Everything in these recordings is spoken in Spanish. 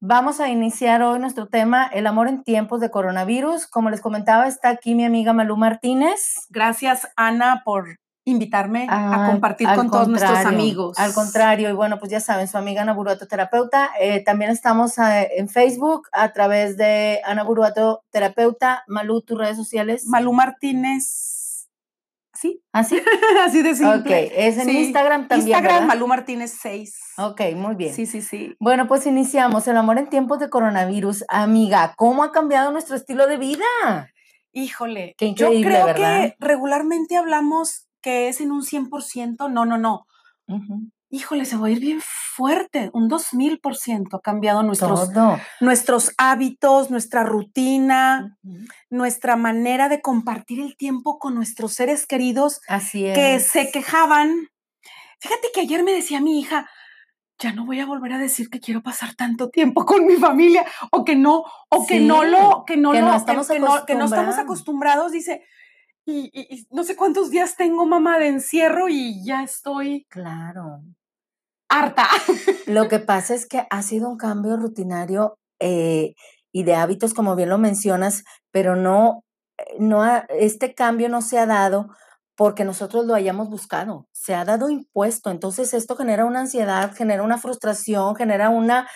Vamos a iniciar hoy nuestro tema, el amor en tiempos de coronavirus. Como les comentaba, está aquí mi amiga Malú Martínez. Gracias, Ana, por invitarme a compartir con todos nuestros amigos. Al contrario, y bueno, pues ya saben, su amiga Ana Buruato Terapeuta. Eh, también estamos eh, en Facebook a través de Ana Buruato Terapeuta. Malú, tus redes sociales. Malú Martínez ¿Sí? ¿Así? Así de simple. Ok, es en Instagram también. Instagram, Malú Martínez 6. Ok, muy bien. Sí, sí, sí. Bueno, pues iniciamos. El amor en tiempos de coronavirus. Amiga, ¿cómo ha cambiado nuestro estilo de vida? Híjole, Qué increíble, yo creo ¿verdad? que regularmente hablamos que es en un 100%. No, no, no. Híjole, se va a ir bien fuerte. Un 2000% ha cambiado nuestros, Todo. nuestros hábitos, nuestra rutina, nuestra manera de compartir el tiempo con nuestros seres queridos Así es. que se quejaban. Fíjate que ayer me decía mi hija, ya no voy a volver a decir que quiero pasar tanto tiempo con mi familia o que no, o que no lo, que no que lo, no estamos que, no, que no estamos acostumbrados. acostumbrados, dice, y, y- y no sé cuántos días tengo mamá de encierro y ya estoy Claro. Harta. Lo que pasa es que ha sido un cambio rutinario eh, y de hábitos, como bien lo mencionas, pero no, eh, no ha- este cambio no se ha dado porque nosotros lo hayamos buscado, se ha dado impuesto. Entonces esto genera una ansiedad, genera una frustración, genera una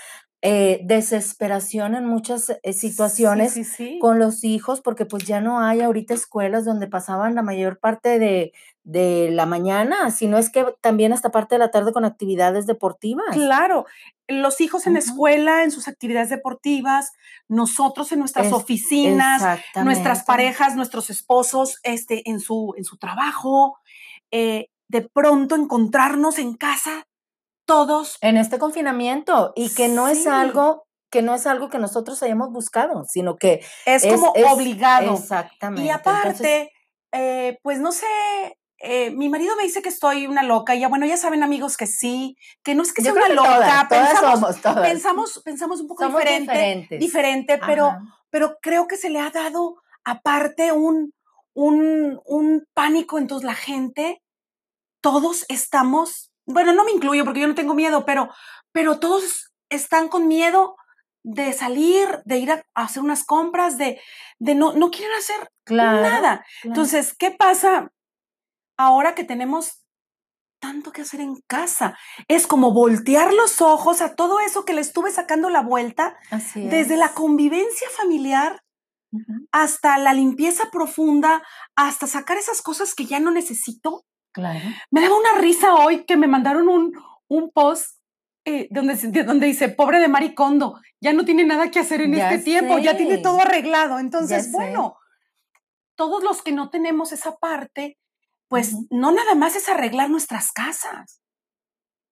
eh, desesperación en muchas eh, situaciones Sí, sí, sí. con los hijos, porque pues ya no hay ahorita escuelas donde pasaban la mayor parte de, de la mañana, sino es que también hasta parte de la tarde con actividades deportivas. Claro, los hijos en la Ujú. escuela, en sus actividades deportivas, nosotros en nuestras Es- oficinas, nuestras parejas, nuestros esposos, este, en su, en su trabajo, eh, de pronto encontrarnos en casa todos. En este confinamiento, y que no es algo que no es algo que nosotros hayamos buscado, sino que Es, es, como es- obligado. Exactamente. Y Entonces, aparte, eh, pues no sé, eh, mi marido me dice que estoy una loca, y ya bueno, ya saben amigos que sí, que no es que sea una que loca, todas, todas pensamos, somos, todas. pensamos, pensamos un poco Somos diferente, diferentes. diferente, pero, pero creo que se le ha dado aparte un, un, un pánico, entonces la gente, todos estamos, bueno, no me incluyo porque yo no tengo miedo, pero, pero todos están con miedo de salir, de ir a, hacer unas compras, de, de no, no quieren hacer Claro, nada. claro. Entonces, ¿qué pasa ahora que tenemos tanto que hacer en casa? Es como voltear los ojos a todo eso que le estuve sacando la vuelta, Así desde la convivencia familiar hasta la limpieza profunda, hasta sacar esas cosas que ya no necesito. Claro. Me daba una risa hoy que me mandaron un, un post eh, donde, dice, pobre de Maricondo, ya no tiene nada que hacer en Ya este tiempo, ya tiene todo arreglado. Entonces, bueno, todos los que no tenemos esa parte, pues no nada más es arreglar nuestras casas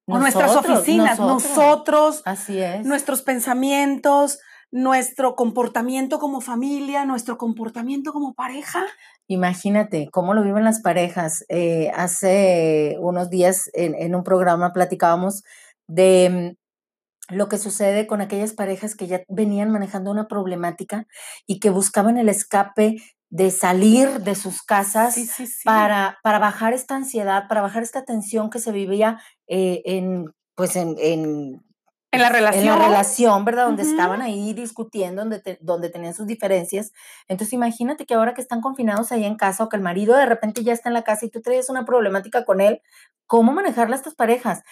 o nuestras Nosotros, oficinas, nosotros. nosotros, Así es. nuestros pensamientos, nuestro comportamiento como familia, nuestro comportamiento como pareja. Imagínate cómo lo viven las parejas. Eh, hace unos días en, en un programa platicábamos de mm, lo que sucede con aquellas parejas que ya venían manejando una problemática y que buscaban el escape de salir de sus casas Sí, sí, sí. para, para bajar esta ansiedad, para bajar esta tensión que se vivía eh, en, pues en, en, En la relación. en la relación, ¿verdad? Donde estaban ahí discutiendo, donde, te- donde tenían sus diferencias. Entonces imagínate que ahora que están confinados ahí en casa o que el marido de repente ya está en la casa y tú traes una problemática con él, ¿cómo manejarla a estas parejas?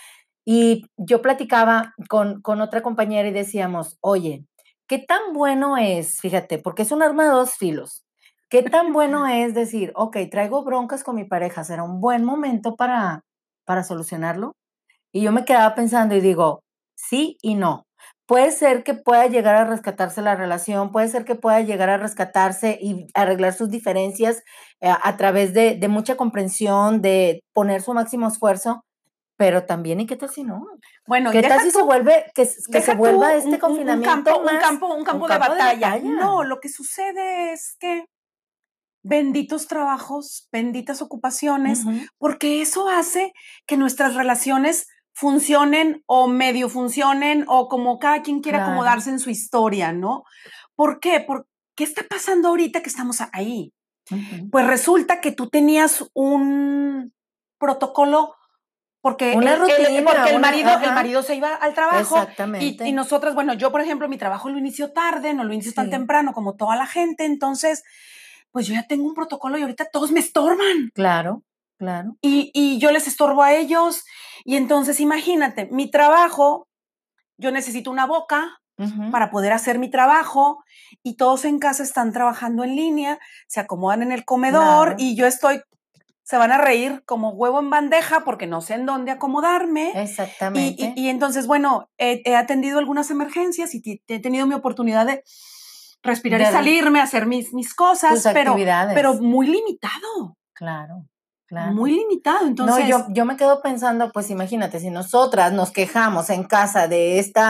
Y yo platicaba con, con otra compañera y decíamos, oye, ¿qué tan bueno es, fíjate, porque es un arma de dos filos, qué tan bueno es decir, ok, traigo broncas con mi pareja, será un buen momento para, para solucionarlo? Y yo me quedaba pensando y digo, sí y no. Puede ser que pueda llegar a rescatarse la relación, puede ser que pueda llegar a rescatarse y arreglar sus diferencias eh, a través de, de mucha comprensión, de poner su máximo esfuerzo, pero también, ¿y qué tal si no? Bueno, ¿Qué tal si se tú- vuelve, que, que se vuelva un- este un- un confinamiento campo, un más campo, un campo de, batalla. No, lo que sucede es que benditos trabajos, benditas ocupaciones, Ujú. porque eso hace que nuestras relaciones funcionen o medio funcionen o como cada quien quiera Claro. acomodarse en su historia, ¿no? ¿Por qué? ¿Por qué está pasando ahorita que estamos ahí? Pues resulta que tú tenías un protocolo porque, Una el, el- rutina, porque el, una- marido, el marido se iba al trabajo. Exactamente. Y, y nosotras, bueno, yo, por ejemplo, mi trabajo lo inicio tarde, no lo inicio tan temprano como toda la gente, entonces, pues yo ya tengo un protocolo y ahorita todos me estorban Claro, claro. y, y yo les estorbo a ellos. Y entonces, imagínate, mi trabajo, yo necesito una boca para poder hacer mi trabajo y todos en casa están trabajando en línea, se acomodan en el comedor Claro. y yo estoy, se van a reír como huevo en bandeja porque no sé en dónde acomodarme. Exactamente. y- y entonces, bueno, he, he atendido algunas emergencias y he tenido mi oportunidad de respirar De y salirme, hacer mis, mis cosas, pero, pero muy limitado, claro, claro. muy limitado. Entonces, no, yo, yo me quedo pensando, pues imagínate, si nosotras nos quejamos en casa de este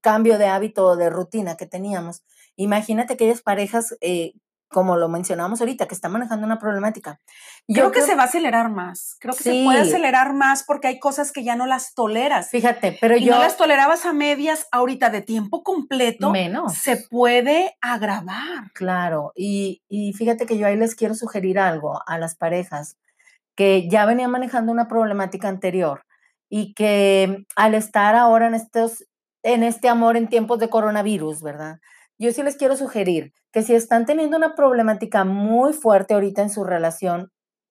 cambio de hábito o de rutina que teníamos, imagínate aquellas parejas, eh, como lo mencionamos ahorita, que están manejando una problemática. creo que se va a acelerar más, creo que se puede Sí. acelerar más porque hay cosas que ya no las toleras. Fíjate, pero y yo no las tolerabas a medias, ahorita de tiempo completo, menos. se puede agravar. Claro, y, y fíjate que yo ahí les quiero sugerir algo a las parejas que ya venían manejando una problemática anterior y que al estar ahora en estos, en este amor en tiempos de coronavirus, ¿verdad? Yo sí les quiero sugerir que si están teniendo una problemática muy fuerte ahorita en su relación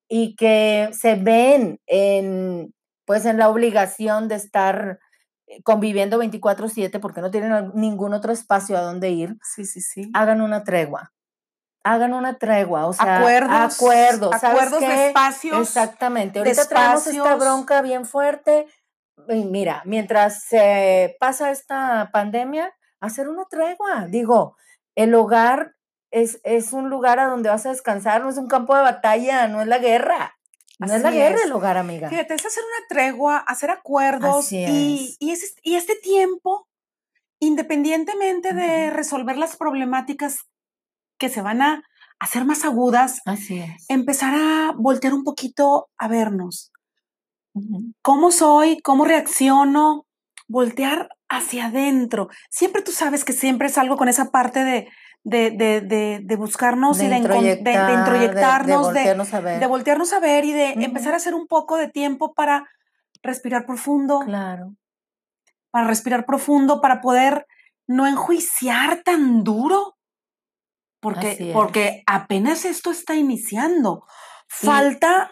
y que se ven en, pues en la obligación de estar eh, conviviendo 24/7 porque no tienen ningún otro espacio a donde ir, Sí, sí, sí. hagan una tregua. Hagan una tregua, o sea, acuerdos, acuerdos, ¿sabes acuerdos de espacios. Exactamente. Ahorita traemos esta bronca bien fuerte. Y mira, mientras se pasa esta pandemia, hacer una tregua. Digo, el hogar es, es un lugar a donde vas a descansar, no es un campo de batalla, no es la guerra. No es la guerra es. el hogar, amiga. Fíjate, es hacer una tregua, hacer acuerdos y, es. y, este tiempo, independientemente de resolver las problemáticas que se van a hacer más agudas, Así es. empezar a voltear un poquito a vernos. ¿Cómo soy? ¿Cómo reacciono? Voltear hacia adentro. Siempre tú sabes que siempre es algo con esa parte de, de, de, de, de buscarnos y de, de- de introyectar, de- introyectarnos, voltearnos a ver. de voltearnos a ver y de empezar a hacer un poco de tiempo para respirar profundo, Claro. para respirar profundo, para poder no enjuiciar tan duro, porque, porque apenas esto está iniciando. Y- Falta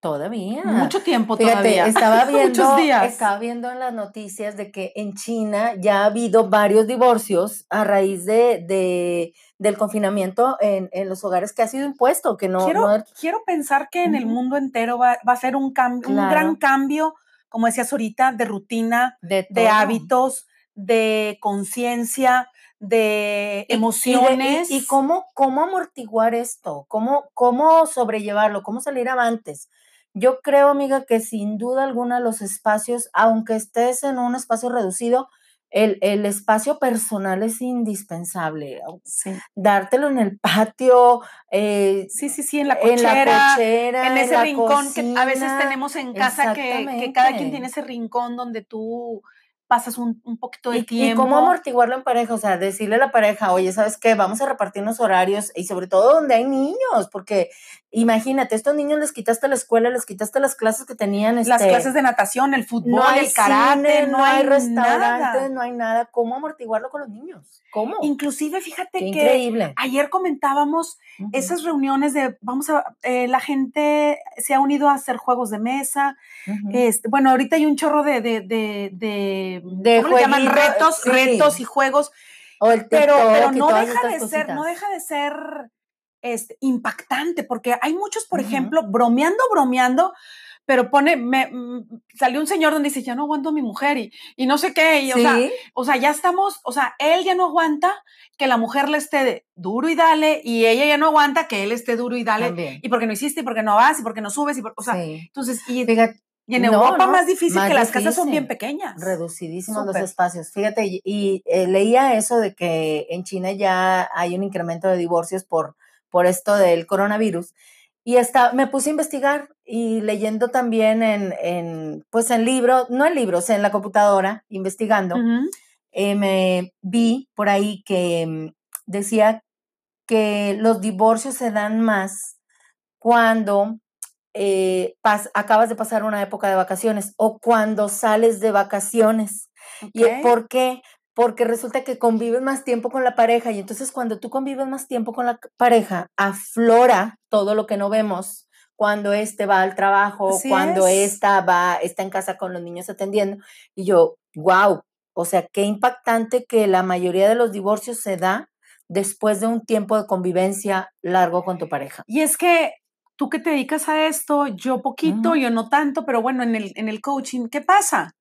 Todavía. mucho tiempo Fíjate, todavía. estaba viendo, días. estaba viendo en las noticias de que en China ya ha habido varios divorcios a raíz de, de- del confinamiento en, en los hogares que ha sido impuesto, que no, quiero, no- quiero pensar que en el mundo entero va, va a ser un, cambio, un gran cambio, como decías ahorita, de rutina, de, de hábitos, de conciencia, de Y- y de- emociones. Y, y cómo, cómo amortiguar esto, cómo, cómo sobrellevarlo, cómo salir avantes. Yo creo, amiga, que sin duda alguna los espacios, aunque estés en un espacio reducido, el, el espacio personal es indispensable. Sí. Dártelo en el patio, eh, sí, sí, sí, en la en cochera, la cochera, en ese la rincón que a veces cocina. tenemos en casa, que, que cada quien tiene ese rincón donde tú pasas un, un poquito de ¿Y, y tiempo. cómo amortiguarlo en pareja? O sea, decirle a la pareja, oye, ¿sabes qué? Vamos a repartirnos horarios y sobre todo donde hay niños, porque imagínate, estos niños les quitaste la escuela, les quitaste las clases que tenían. Las este, clases de natación, el fútbol, no hay el karate, cine, no, hay restaurantes, nada. no hay nada. ¿Cómo amortiguarlo con los niños? ¿Cómo? Inclusive, fíjate Qué que increíble. ayer comentábamos esas reuniones de, vamos a, eh, la gente se ha unido a hacer juegos de mesa. Este, bueno, ahorita hay un chorro de, de, de, de, De ¿cómo le llaman? Retos, sí. retos y juegos, o el pero, no deja de ser, no deja de ser este, impactante, porque hay muchos, por ejemplo, bromeando, bromeando, pero pone, me, mm, salió un señor donde dice, ya no aguanto a mi mujer y, y no sé qué, y, o sea, o sea, ya estamos, o sea, él ya no aguanta que la mujer le esté duro y dale, y ella ya no aguanta que él esté duro y dale, también. y porque no hiciste, y porque no vas, y porque no subes, y por- o sea, sí. entonces, y, Fíjate, y en no, Europa no, más difícil más que las casas son bien pequeñas. reducidísimos los espacios. Fíjate, y, y, eh, leía eso de que en China ya hay un incremento de divorcios por, por esto del coronavirus. Y hasta me puse a investigar y leyendo también en, en pues en libros, no en libros, en la computadora, investigando, eh, me vi por ahí que mm, decía que los divorcios se dan más cuando eh, acabas de pasar una época de vacaciones o cuando sales de vacaciones. ¿Y por qué? Porque resulta que convives más tiempo con la pareja y entonces cuando tú convives más tiempo con la pareja, aflora todo lo que no vemos cuando este va al trabajo, cuando esta va, está en casa con los niños atendiendo. Y yo, wow, o sea, qué impactante que la mayoría de los divorcios se da después de un tiempo de convivencia largo con tu pareja. Y es que tú que te dedicas a esto, yo poquito, yo no tanto, pero bueno, en el, en el coaching, ¿qué pasa?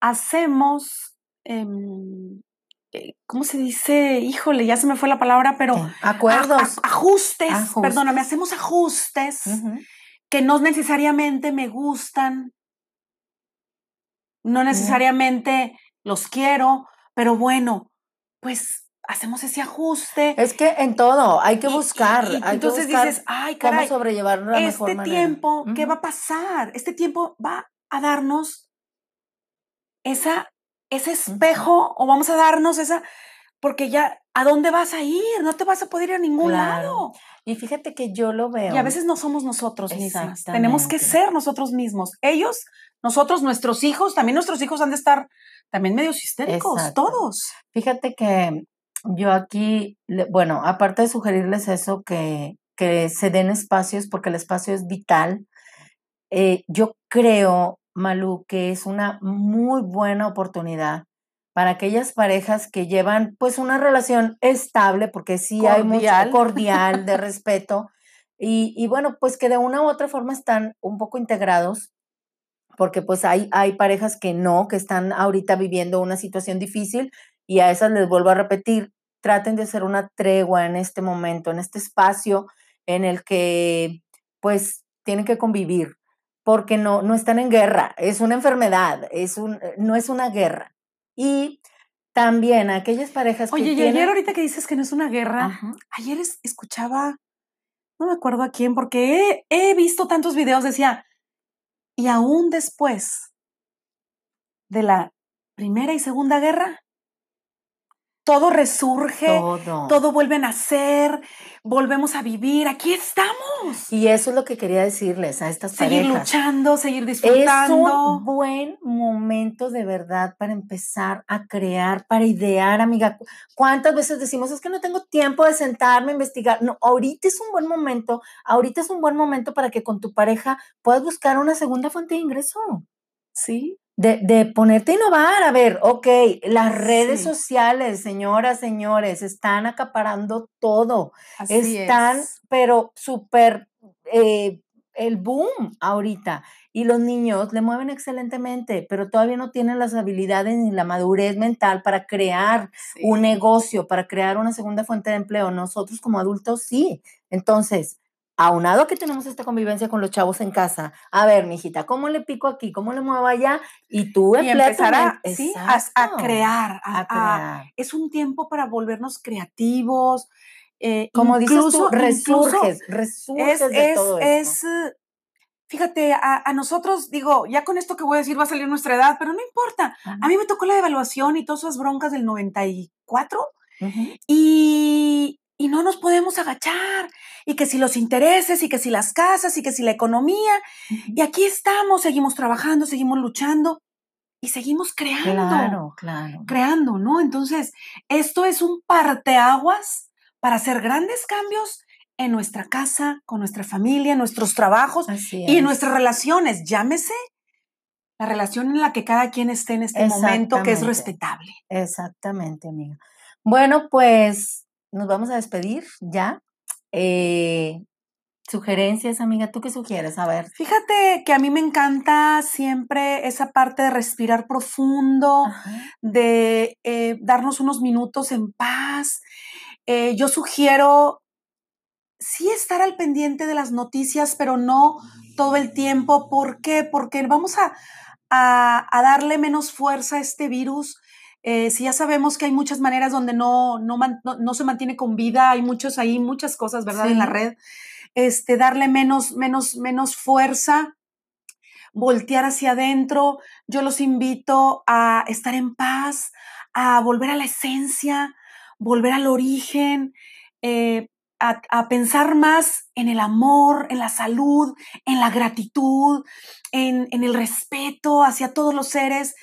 Hacemos, em, eh, ¿cómo se dice? Híjole, ya se me fue la palabra, pero... Acuerdos. ajustes, perdóname, hacemos ajustes que no necesariamente me gustan, no necesariamente los quiero, pero bueno, pues hacemos ese ajuste. Es que en todo hay que buscar. entonces dices, ay, caray, cómo sobrellevarlo de este tiempo, ¿qué va a pasar? Este tiempo va a darnos esa, ese espejo o vamos a darnos esa, porque ya, ¿a dónde vas a ir? No te vas a poder ir a ningún lado. Y fíjate que yo lo veo. Y a veces no somos nosotros mismos. Tenemos que ser nosotros mismos. Ellos, nosotros, nuestros hijos, también nuestros hijos han de estar también medios histéricos, todos. Fíjate que yo aquí, bueno, aparte de sugerirles eso, que, que se den espacios, porque el espacio es vital, eh, yo creo, Malú, que es una muy buena oportunidad para aquellas parejas que llevan pues una relación estable, porque sí hay mucho cordial, de respeto, y, y, bueno, pues que de una u otra forma están un poco integrados, porque pues hay, hay parejas que no, que están ahorita viviendo una situación difícil y a esas les vuelvo a repetir, traten de hacer una tregua en este momento, en este espacio en el que pues tienen que convivir, porque no, no están en guerra, es una enfermedad, es un, eh, no es una guerra. Y también aquellas parejas Oye, y ayer ahorita que dices que no es una guerra, ayer escuchaba, no me acuerdo a quién, porque he, he visto tantos videos, decía, y aún después de la Primera y Segunda Guerra, todo resurge, todo. vuelve a nacer, volvemos a vivir, aquí estamos. Y eso es lo que quería decirles a estas seguir parejas. Seguir luchando, seguir disfrutando. Es un buen momento de verdad para empezar a crear, para idear, amiga. ¿Cuántas veces decimos, es que no tengo tiempo de sentarme a investigar? No, ahorita es un buen momento, ahorita es un buen momento para que con tu pareja puedas buscar una segunda fuente de ingreso. Sí, de, de, ponerte a innovar, a ver, ok, las redes sociales, señoras, señores, están acaparando todo, están, pero súper, eh, el boom ahorita. Y los niños le mueven excelentemente, pero todavía no tienen las habilidades ni la madurez mental para crear un negocio, para crear una segunda fuente de empleo. Nosotros como adultos sí. Entonces, aunado que tenemos esta convivencia con los chavos en casa, a ver, mijita, ¿cómo le pico aquí? ¿Cómo le muevo allá? Y tú y empezar a, ¿sí? a, crear, a, crear. es un tiempo para volvernos creativos. Eh, Como dices tú, resurges, resurges es, de todo es, fíjate, a, nosotros, digo, ya con esto que voy a decir va a salir nuestra edad, pero no importa. A mí me tocó la evaluación y todas esas broncas del 94 y, y no nos podemos agachar. Y que si los intereses, y que si las casas, y que si la economía. Y aquí estamos, seguimos trabajando, seguimos luchando y seguimos creando. Claro, claro. Creando, ¿no? Entonces, esto es un parteaguas para hacer grandes cambios en nuestra casa, con nuestra familia, en nuestros trabajos y en nuestras relaciones. Llámese la relación en la que cada quien esté en este momento, que es respetable. Exactamente, amiga. Bueno, pues nos vamos a despedir ya. Eh, sugerencias, amiga, ¿tú qué sugieres? A ver. Fíjate que a mí me encanta siempre esa parte de respirar profundo, de eh, darnos unos minutos en paz. Eh, yo sugiero sí estar al pendiente de las noticias, pero no todo el tiempo. ¿Por qué? Porque vamos a, a darle menos fuerza a este virus eh, si ya sabemos que hay muchas maneras donde no, no, no, se mantiene con vida, hay muchos ahí, muchas cosas, ¿verdad? En la red. Este, darle menos, menos, menos fuerza, voltear hacia adentro. Yo los invito a estar en paz, a volver a la esencia, volver al origen. Eh, a, pensar más en el amor, en la salud, en la gratitud, en, el respeto hacia todos los seres,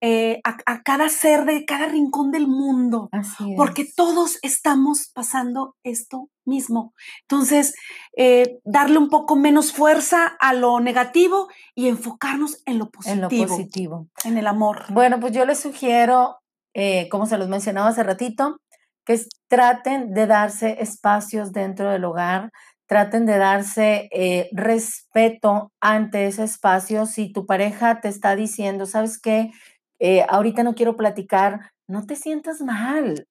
eh, a, cada ser de cada rincón del mundo, porque todos estamos pasando esto mismo. Entonces, eh, darle un poco menos fuerza a lo negativo y enfocarnos en lo positivo. En lo positivo. En el amor. Bueno, pues yo les sugiero, eh, como se los mencionaba hace ratito, que traten de darse espacios dentro del hogar, traten de darse eh, respeto ante ese espacio. Si tu pareja te está diciendo, ¿sabes qué? Eh, ahorita no quiero platicar, no te sientas mal.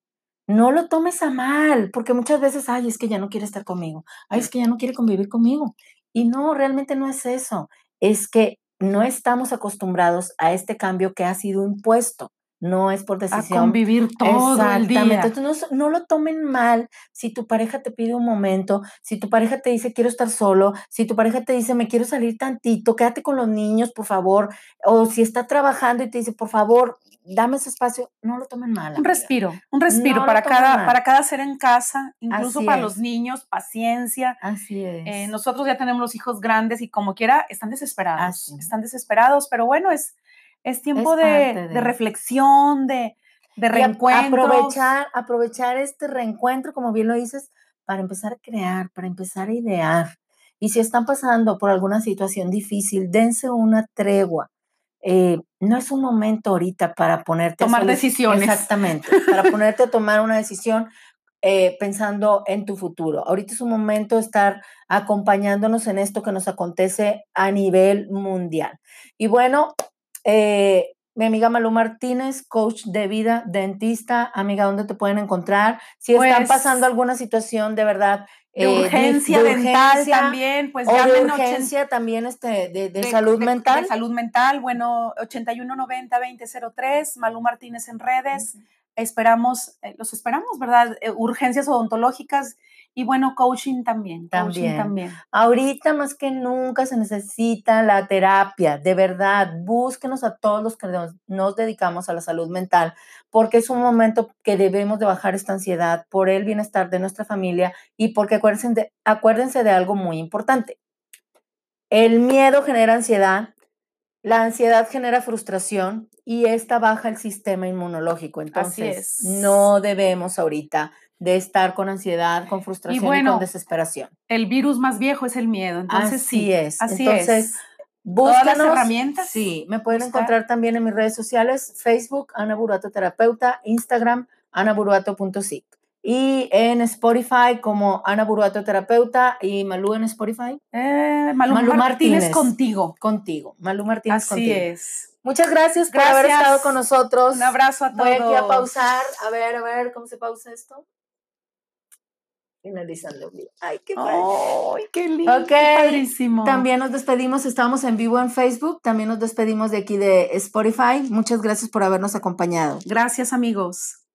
No lo tomes a mal, porque muchas veces, ay, es que ya no quiere estar conmigo, ay, es que ya no quiere convivir conmigo. Y no, realmente no es eso, es que no estamos acostumbrados a este cambio que ha sido impuesto no es por decisión. A convivir todo el día. Entonces, no, lo tomen mal si tu pareja te pide un momento, si tu pareja te dice quiero estar solo, si tu pareja te dice me quiero salir tantito, quédate con los niños, por favor, o si está trabajando y te dice, por favor, dame ese espacio, no lo tomen mal. Un respiro, un respiro para cada, para cada ser en casa, incluso para los niños, paciencia. Así es. Eh, nosotros ya tenemos los hijos grandes y como quiera, están desesperados, están desesperados, pero bueno, es es tiempo de, reflexión, de, de reencuentro. Aprovechar, aprovechar este reencuentro, como bien lo dices, para empezar a crear, para empezar a idear. Y si están pasando por alguna situación difícil, dense una tregua. Eh, no es un momento ahorita para ponerte tomar decisiones. Exactamente, para ponerte a tomar una decisión eh, pensando en tu futuro. Ahorita es un momento de estar acompañándonos en esto que nos acontece a nivel mundial. Y bueno, eh, mi amiga Malu Martínez, coach de vida, dentista, amiga, ¿dónde te pueden encontrar? Si están pues pasando alguna situación de verdad. De eh, urgencia dental también, pues ya de urgencia también este, de, salud mental. De salud mental, bueno, 8190-2003, Malu Martínez en redes. Esperamos, eh, los esperamos, ¿verdad? urgencias odontológicas y bueno, coaching también, también. también. Ahorita más que nunca se necesita la terapia, de verdad, búsquenos a todos los que nos, dedicamos a la salud mental, porque es un momento que debemos de bajar esta ansiedad por el bienestar de nuestra familia y porque acuérdense de, acuérdense de algo muy importante. El miedo genera ansiedad, la ansiedad genera frustración y esta baja el sistema inmunológico. Entonces, no debemos ahorita de estar con ansiedad, con frustración y, con desesperación. El virus más viejo es el miedo, entonces así sí, es. Así entonces, es. Todas las herramientas. Sí, me pueden encontrar también en mis redes sociales, Facebook, Ana Buruato Terapeuta, Instagram, anaburuato.sic. Y en Spotify como Ana Buruato Terapeuta y Malú en Spotify. Eh, Malú, Martínez, contigo. Contigo. Malú Martínez Así contigo. es. Muchas gracias, por haber estado con nosotros. Un abrazo a todos. Voy aquí a pausar. A ver, a ver, ¿cómo se pausa esto? Finalizando Ay, qué padre. Ay, qué lindo. Ok. padrísimo. También nos despedimos, estamos en vivo en Facebook, también nos despedimos de aquí de Spotify. Muchas gracias por habernos acompañado. Gracias, amigos.